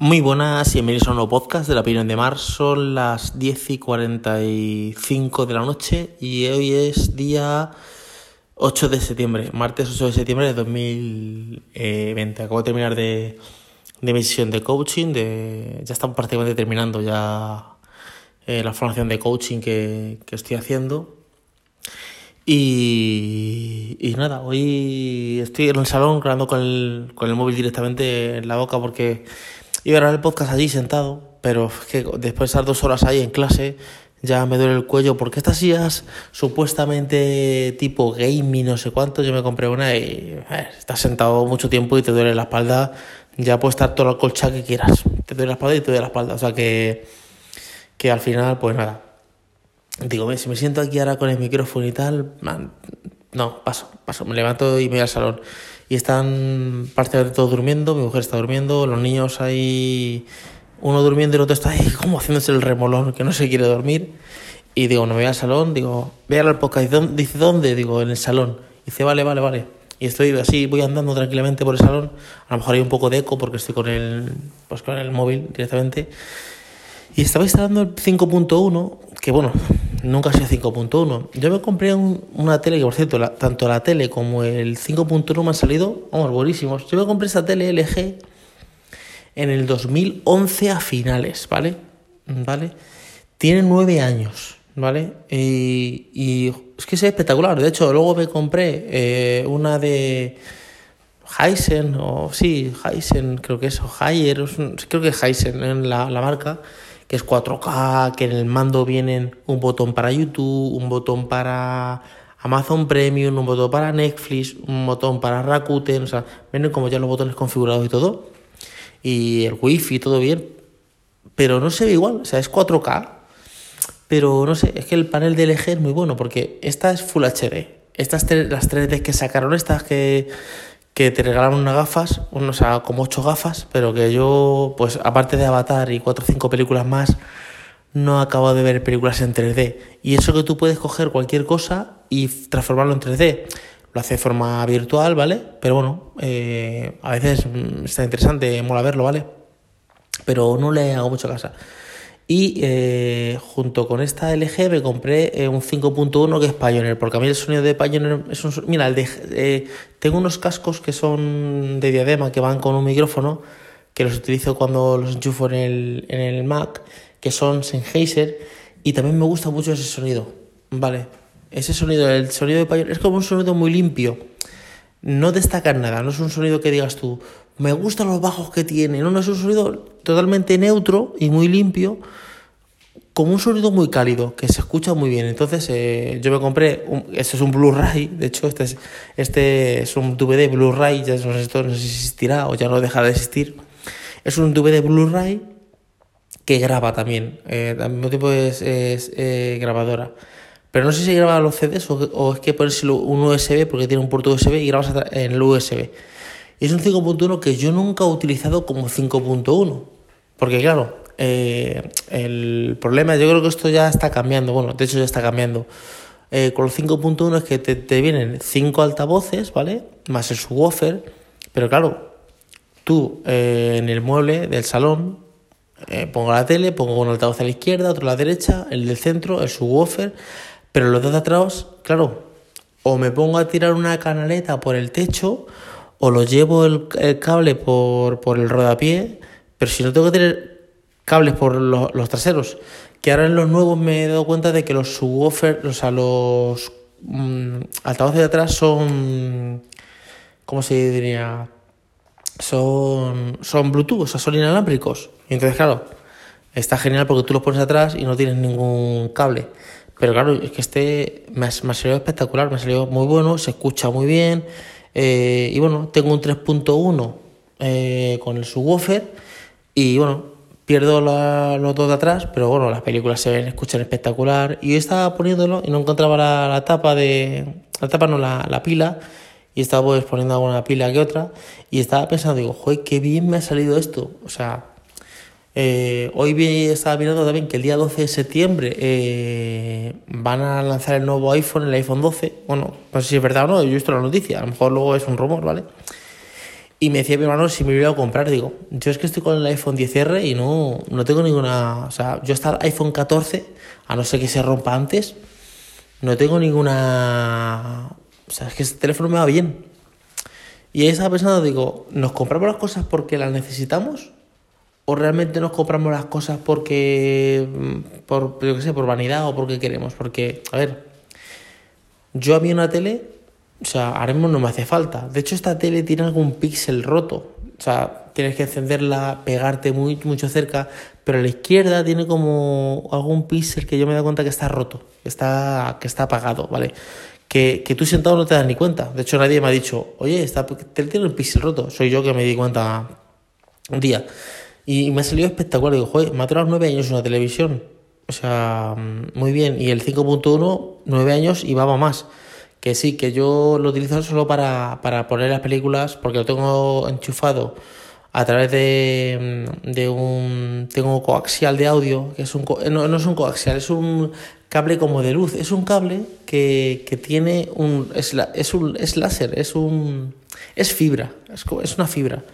Muy buenas y bienvenidos a un nuevo podcast de la opinión de Mar. Son las 10 y 45 de la noche y hoy es día 8 de septiembre, martes 8 de septiembre de 2020. Acabo de terminar de, de mi sesión de coaching, de, ya estamos prácticamente terminando ya eh, la formación de coaching que, que estoy haciendo. Y, y, nada, hoy estoy en el salón grabando con el, con el móvil directamente en la boca porque A grabar el podcast allí sentado, pero que después de estar dos horas ahí en clase ya me duele el cuello porque estas sillas supuestamente tipo gaming, no sé cuánto, yo me compré una y eh, estás sentado mucho tiempo y te duele la espalda, ya puedes estar todo el colcha que quieras, te duele la espalda y te duele la espalda, o sea que, que al final pues nada. Digo, si me siento aquí ahora con el micrófono y tal, no, paso, paso, me levanto y me voy al salón y están prácticamente todos durmiendo, mi mujer está durmiendo, los niños ahí, uno durmiendo y el otro está ahí como haciéndose el remolón, que no se quiere dormir. Y digo, no me voy al salón, digo, ve al podcast, dice, ¿dónde? Digo, en el salón. dice, vale, vale, vale. Y estoy así, voy andando tranquilamente por el salón. A lo mejor hay un poco de eco porque estoy con el, pues con el móvil directamente. Y estaba instalando el 5.1, que bueno, nunca ha sido 5.1. Yo me compré una tele que, por cierto, tanto la tele como el 5.1 me han salido, vamos, buenísimos. Yo me compré esa tele LG en el 2011 a finales, ¿vale? ¿Vale? Tiene nueve años, ¿vale? Y, es que es espectacular. De hecho, luego me compré eh, una de Heisen, o sí, Heisen, creo que es, o Haier, creo que es Heisen en la, la marca que es 4K, que en el mando vienen un botón para YouTube, un botón para Amazon Premium, un botón para Netflix, un botón para Rakuten, o sea, vienen como ya los botones configurados y todo. Y el wifi, todo bien. Pero no se ve igual, o sea, es 4K. Pero no sé, es que el panel de LG es muy bueno porque esta es Full HD. Estas las 3D que sacaron, estas que, que te regalaron unas gafas, o sea, como ocho gafas, pero que yo, pues aparte de Avatar y cuatro o cinco películas más, no acabo de ver películas en 3D. Y eso que tú puedes coger cualquier cosa y transformarlo en 3D. Lo hace de forma virtual, ¿vale? Pero bueno, eh, a veces mm, está interesante, mola verlo, ¿vale? Pero no le hago mucho caso. Y eh, junto con esta LG me compré eh, un 5.1 que es Pioneer, porque a mí el sonido de Pioneer es un... Mira, el de, eh, tengo unos cascos que son de diadema, que van con un micrófono, que los utilizo cuando los enchufo en el, en el Mac, que son Sennheiser, y también me gusta mucho ese sonido, ¿vale? Ese sonido, el sonido de Pioneer, es como un sonido muy limpio, no destaca nada, no es un sonido que digas tú, me gustan los bajos que tiene. No, no, es un sonido totalmente neutro y muy limpio, como un sonido muy cálido, que se escucha muy bien. Entonces eh, yo me compré, este es un Blu-ray, de hecho este es, este es un DVD Blu-ray, ya no sé, esto no existirá o ya no dejará de existir. Es un DVD Blu-ray que graba también, eh, al mismo tiempo es, eh, grabadora. Pero no sé si graba los CDs o, es que pones un USB porque tiene un puerto USB y grabas en el USB. Es un 5.1 que yo nunca he utilizado como 5.1. Porque claro, eh, el problema, yo creo que esto ya está cambiando. Bueno, de hecho ya está cambiando. Eh, con el 5.1 es que te, vienen 5 altavoces, ¿vale? Más el subwoofer. Pero claro, tú eh, en el mueble del salón pongo la tele, pongo un altavoz a la izquierda, otro a la derecha, el del centro, el subwoofer. Pero los de atrás, claro, o me pongo a tirar una canaleta por el techo o lo llevo el, cable por, por, el rodapié, pero si no tengo que tener cables por los, traseros, que ahora en los nuevos me he dado cuenta de que los subwoofers, o sea, los mm, altavoces de atrás son, ¿cómo se diría? Son, son Bluetooth, o sea, son inalámbricos. Y entonces, claro, está genial porque tú los pones atrás y no tienes ningún cable. Pero claro, es que este me ha, me ha salido espectacular, me ha salido muy bueno, se escucha muy bien. Eh, y bueno, tengo un 3.1 eh, con el subwoofer y bueno, pierdo los dos de atrás, pero bueno, las películas se ven, escuchan espectacular. Y yo estaba poniéndolo y no encontraba la, tapa de. La tapa no, la, la, pila. Y estaba pues poniendo alguna pila que otra. Y estaba pensando, digo, joder, qué bien me ha salido esto. O sea, eh, hoy estaba mirando también que el día 12 de septiembre eh, van a lanzar el nuevo iPhone, el iPhone 12. Bueno, no sé si es verdad o no, yo he visto la noticia, a lo mejor luego es un rumor, ¿vale? Y me decía mi hermano si me iba a comprar. Digo, yo es que estoy con el iPhone 10R y no, no tengo ninguna. O sea, yo hasta el iPhone 14, a no ser que se rompa antes, no tengo ninguna. O sea, es que este teléfono me va bien. Y ahí estaba pensando, digo, ¿nos compramos las cosas porque las necesitamos? ¿O realmente nos compramos las cosas porque. por, yo qué sé, por vanidad o porque queremos? Porque, a ver, yo a mí una tele o sea, ahora mismo no me hace falta. De hecho, esta tele tiene algún píxel roto. O sea, tienes que encenderla, pegarte muy, mucho cerca, pero a la izquierda tiene como algún píxel que yo me he dado cuenta que está roto, que está, que está apagado, ¿vale? Que, que tú sentado no te das ni cuenta. De hecho, nadie me ha dicho, oye, esta tele tiene un píxel roto. Soy yo que me di cuenta un día. Y me ha salido espectacular. Digo, joder, me ha durado nueve años una televisión. O sea, muy bien. Y el 5.1, nueve años y va más. Que sí, que yo lo utilizo solo para, para poner las películas, porque lo tengo enchufado a través de, mm, de un tengo coaxial de audio que es un no, no, es un coaxial es un cable como de luz es un cable que, que tiene un es, la, es un es láser es un es fibra es, es una fibra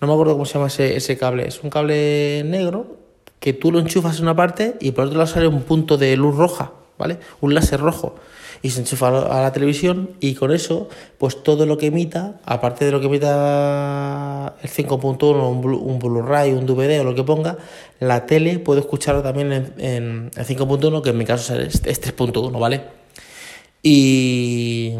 no me acuerdo cómo se llama ese, cable. Es un cable negro que tú lo enchufas en una parte y por otro lado sale un punto de luz roja vale un láser rojo. Y se enchufa a la televisión y con eso, pues todo lo que emita, aparte de lo que emita el 5.1, un Blu-ray, un DVD o lo que ponga, la tele puede escucharlo también en, en el 5.1, que en mi caso es 3.1, ¿vale? Y,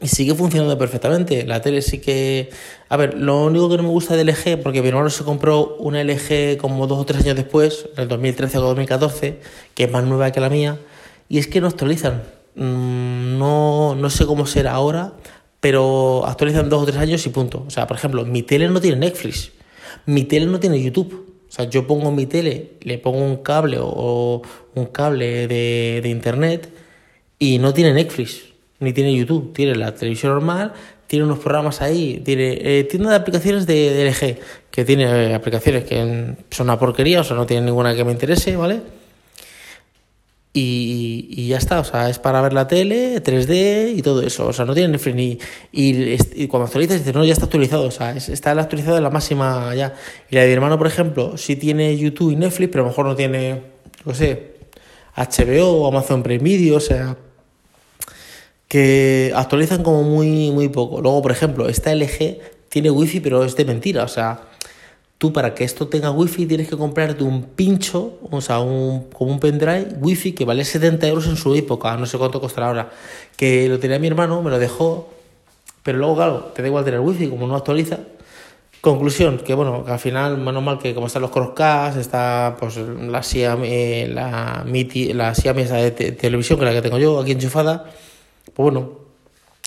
y sigue funcionando perfectamente. La tele sí que... A ver, lo único que no me gusta de LG, porque mi hermano se compró una LG como dos o tres años después, en el 2013 o 2014, que es más nueva que la mía, y es que no actualizan. Mm, no, no sé cómo será ahora, pero actualizan dos o tres años y punto. O sea, por ejemplo, mi tele no tiene Netflix, mi tele no tiene YouTube. O sea, yo pongo mi tele, le pongo un cable o un cable de, de internet y no tiene Netflix, ni tiene YouTube. Tiene la televisión normal, tiene unos programas ahí, tiene eh, tienda de aplicaciones de, de LG, que tiene eh, aplicaciones que son una porquería, o sea, no tiene ninguna que me interese, ¿vale? Y, y, ya está, o sea, es para ver la tele, 3D y todo eso, o sea, no tiene Netflix ni... Y, cuando actualizas dices, no, ya está actualizado, o sea, está actualizado en la máxima ya. Y la de mi hermano, por ejemplo, sí tiene YouTube y Netflix, pero a lo mejor no tiene, no sé, HBO o Amazon Prime Video, o sea, que actualizan como muy, muy poco. Luego, por ejemplo, esta LG tiene wifi, pero es de mentira, o sea Tú para que esto tenga wifi tienes que comprarte un pincho, o sea, un, como un pendrive wifi que vale 70 euros en su época, no sé cuánto costará ahora. Que lo tenía mi hermano, me lo dejó, pero luego, claro, te da igual tener wifi, como no actualiza. Conclusión, que bueno, al final, menos mal que como están los crosscasts, está pues la Xiaomi, la, MITI, la Xiaomi esa de televisión, que la que tengo yo aquí enchufada, pues bueno,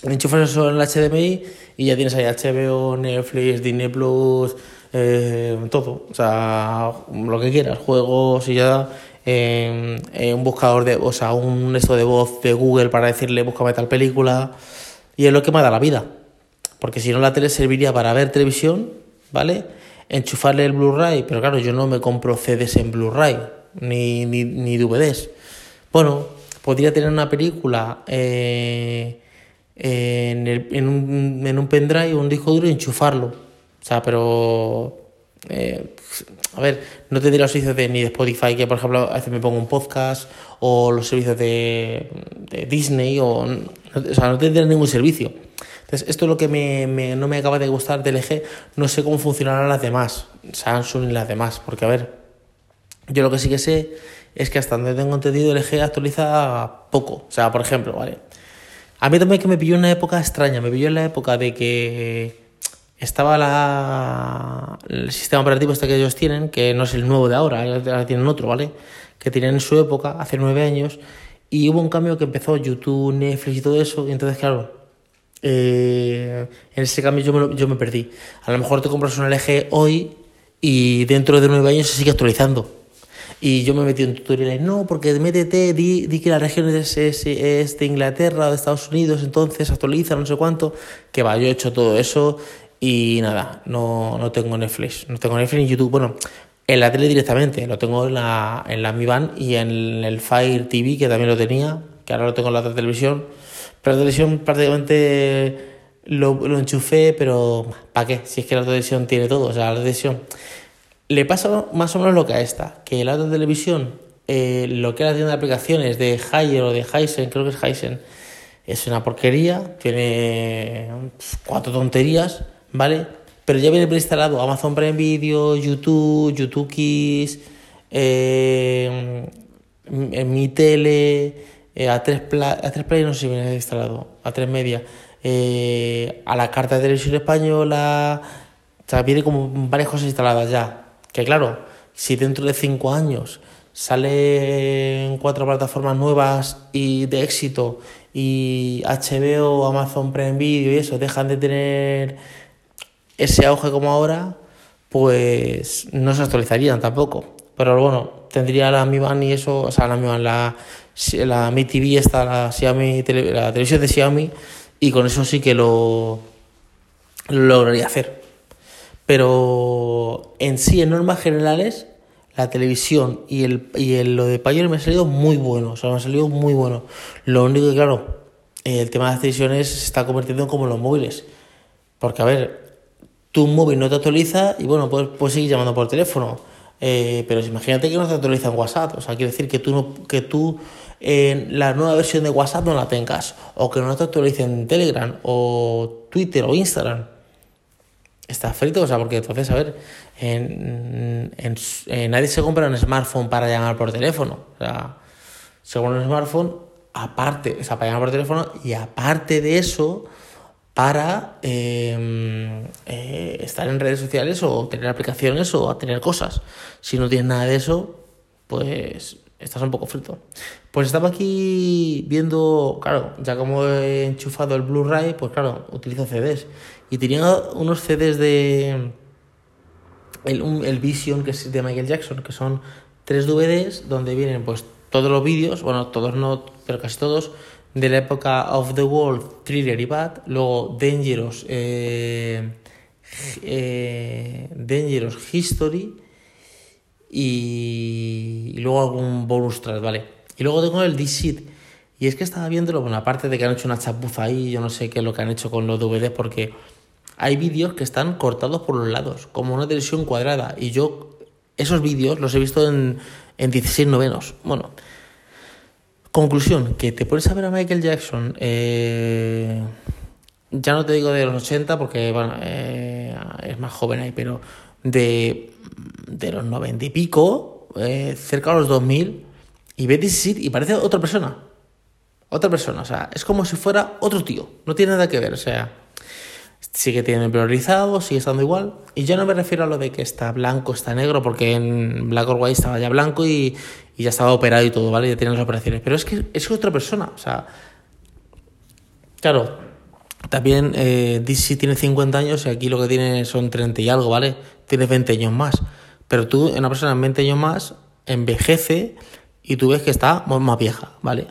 enchufas eso en el HDMI y ya tienes ahí HBO, Netflix, Disney Plus, eh, todo, o sea, lo que quieras, juegos y ya, eh, un buscador de, o sea, un esto de voz de Google para decirle búscame tal película, y es lo que me da la vida, porque si no la tele serviría para ver televisión, ¿vale? Enchufarle el Blu-ray, pero claro, yo no me compro CDs en Blu-ray, ni, ni, ni DVDs. Bueno, podría tener una película eh, en, el, en, un, en un pendrive o un disco duro y enchufarlo o sea, pero. Eh, a ver, no tendría los servicios de, ni de Spotify, que por ejemplo a veces me pongo un podcast, o los servicios de, de Disney, o, o sea, no tendría ningún servicio. Entonces, esto es lo que me, me, no me acaba de gustar del LG. No sé cómo funcionarán las demás, Samsung y las demás, porque a ver, yo lo que sí que sé es que hasta donde tengo entendido, LG actualiza poco. O sea, por ejemplo, ¿vale? A mí también que me pilló una época extraña, me pilló en la época de que estaba la, el sistema operativo este que ellos tienen, que no es el nuevo de ahora, ahora tienen otro, ¿vale? Que tienen en su época, hace nueve años, y hubo un cambio que empezó YouTube, Netflix y todo eso, y entonces, claro, eh, en ese cambio yo me, yo me perdí. A lo mejor te compras un LG hoy y dentro de nueve años se sigue actualizando. Y yo me metí en tutoriales, no, porque métete, di, di que la región es, es, es, de Inglaterra o de Estados Unidos, entonces actualiza, no sé cuánto. Que va, yo he hecho todo eso y nada, no, no tengo Netflix. No tengo Netflix ni YouTube. Bueno, en la tele directamente. Lo tengo en la, en la Mi Band y en el Fire TV, que también lo tenía, que ahora lo tengo en la televisión. Pero la televisión prácticamente lo, lo enchufé, pero ¿para qué? Si es que la televisión tiene todo, o sea, la televisión... Le pasa más o menos lo que a esta, que la otra televisión, eh, lo que era la tienda de aplicaciones de Haier o de Heisen, creo que es Heisen, es una porquería, tiene cuatro tonterías, ¿vale? Pero ya viene preinstalado Amazon Prime Video, YouTube, YouTube Kids, eh, mi tele, eh, a, 3 a 3 Play no sé si viene instalado, a 3 Media, eh, a la carta de televisión española, o sea, viene como varias cosas instaladas ya. Que claro, si dentro de 5 años salen cuatro plataformas nuevas y de éxito y HBO, Amazon Prime Video y eso dejan de tener ese auge como ahora, pues no se actualizarían tampoco. Pero bueno, tendría la Mi Band y eso, o sea, la Mi Band, la, la Mi TV, esta, la, Xiaomi, la televisión de Xiaomi, y con eso sí que lo lograría hacer. Pero en sí, en normas generales, la televisión y el, y el, lo de Pioneer me ha salido muy bueno, o sea, me ha salido muy bueno. Lo único que, claro, el tema de las televisiones se está convirtiendo como los móviles. Porque, a ver, tu móvil no te actualiza y bueno, puedes, puedes seguir llamando por teléfono. Eh, pero imagínate que no te actualiza en WhatsApp. O sea, quiere decir que tú, no, que tú en la nueva versión de WhatsApp no la tengas. O que no te actualice en Telegram o Twitter o Instagram está frito, o sea, porque entonces, a ver, en, en, nadie se compra un smartphone para llamar por teléfono. O sea, según un smartphone, aparte, o sea, para llamar por teléfono y aparte de eso, para em, eh, estar en redes sociales o tener aplicaciones o tener cosas. Si no tienes nada de eso, pues estás un poco frito. Pues estaba aquí viendo, claro, ya como he enchufado el Blu-ray, pues claro, utilizo CDs. Y tenía unos CDs de. El, el Vision, que es de Michael Jackson, que son tres DVDs donde vienen pues todos los vídeos, bueno, todos no, pero casi todos, de la época of the World, Thriller y Bad, luego Dangerous, eh, eh, Dangerous History y, luego algún bonus track, ¿vale? Y luego tengo el D-Sheet. Y es que estaba viéndolo, bueno, aparte de que han hecho una chapuza ahí, yo no sé qué es lo que han hecho con los DVDs, porque hay vídeos que están cortados por los lados, como una televisión cuadrada. Y yo esos vídeos los he visto en, en 16 novenos. Bueno, conclusión, que te pones a ver a Michael Jackson, eh, ya no te digo de los 80 porque eh, es más joven ahí, pero de, de los 90 y pico, eh, cerca de los 2000, y ves y parece otra persona. Otra persona, o sea, es como si fuera otro tío, no tiene nada que ver, o sea, sigue teniendo priorizado, sigue estando igual. Y yo no me refiero a lo de que está blanco, está negro, porque en Black or White estaba ya blanco y, y ya estaba operado y todo, ¿vale? Ya tiene las operaciones. Pero es que es otra persona, o sea, claro, también eh, DC tiene 50 años y aquí lo que tiene son 30 y algo, ¿vale? Tiene 20 años más. Pero tú, una persona en 20 años más, envejece y tú ves que está más vieja, ¿vale?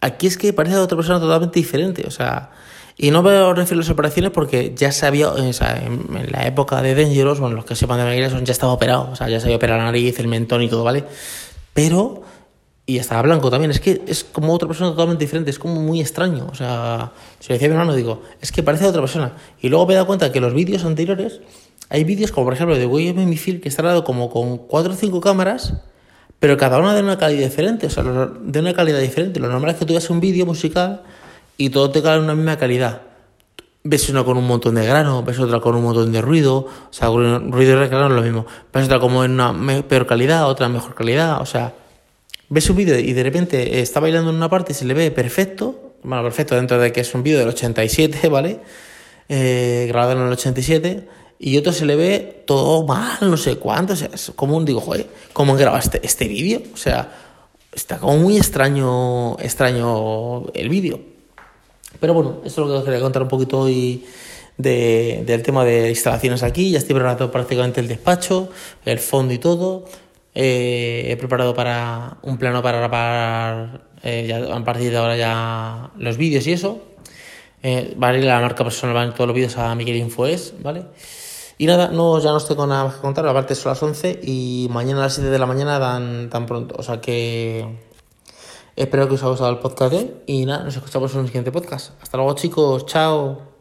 Aquí es que parece otra persona totalmente diferente, o sea, y no veo refiero a las operaciones porque ya sabía, o sea, en, la época de Dangerous, bueno, los que sepan de Michael ya estaba operado, o sea, ya se había operado la nariz, el mentón y todo, ¿vale? Pero, y estaba blanco también, es que es como otra persona totalmente diferente, es como muy extraño, o sea, si lo decía mi hermano, digo, es que parece otra persona. Y luego me he dado cuenta que los vídeos anteriores, hay vídeos como por ejemplo de William Mifil que está grabado como con cuatro o cinco cámaras, pero cada una de una calidad diferente, o sea, de una calidad diferente. Lo normal es que tú veas un vídeo musical y todo te cae una misma calidad. Ves una con un montón de grano, ves otra con un montón de ruido, o sea, ruido y grano es lo mismo. Ves otra como en una peor calidad, otra mejor calidad, o sea, ves un vídeo y de repente está bailando en una parte y se le ve perfecto, bueno, perfecto dentro de que es un vídeo del 87, ¿vale? Eh, grabado en el 87, y otro se le ve todo mal, no sé cuánto, o sea, es como un, digo, joder, ¿cómo han este, este vídeo? O sea, está como muy extraño, extraño el vídeo. Pero bueno, eso es lo que os quería contar un poquito hoy de, del tema de instalaciones aquí. Ya estoy preparando prácticamente el despacho, el fondo y todo. Eh, he preparado para un plano para grabar eh, ya, a partir de ahora ya los vídeos y eso. Eh, vale, la marca personal van todos los vídeos a Miguel Infoes, ¿vale? Y nada, no, ya no estoy con nada más que contar, aparte son las 11 y mañana a las 7 de la mañana dan tan pronto, o sea que Espero que os haya gustado el podcast y nada, nos escuchamos en un siguiente podcast. Hasta luego chicos, chao.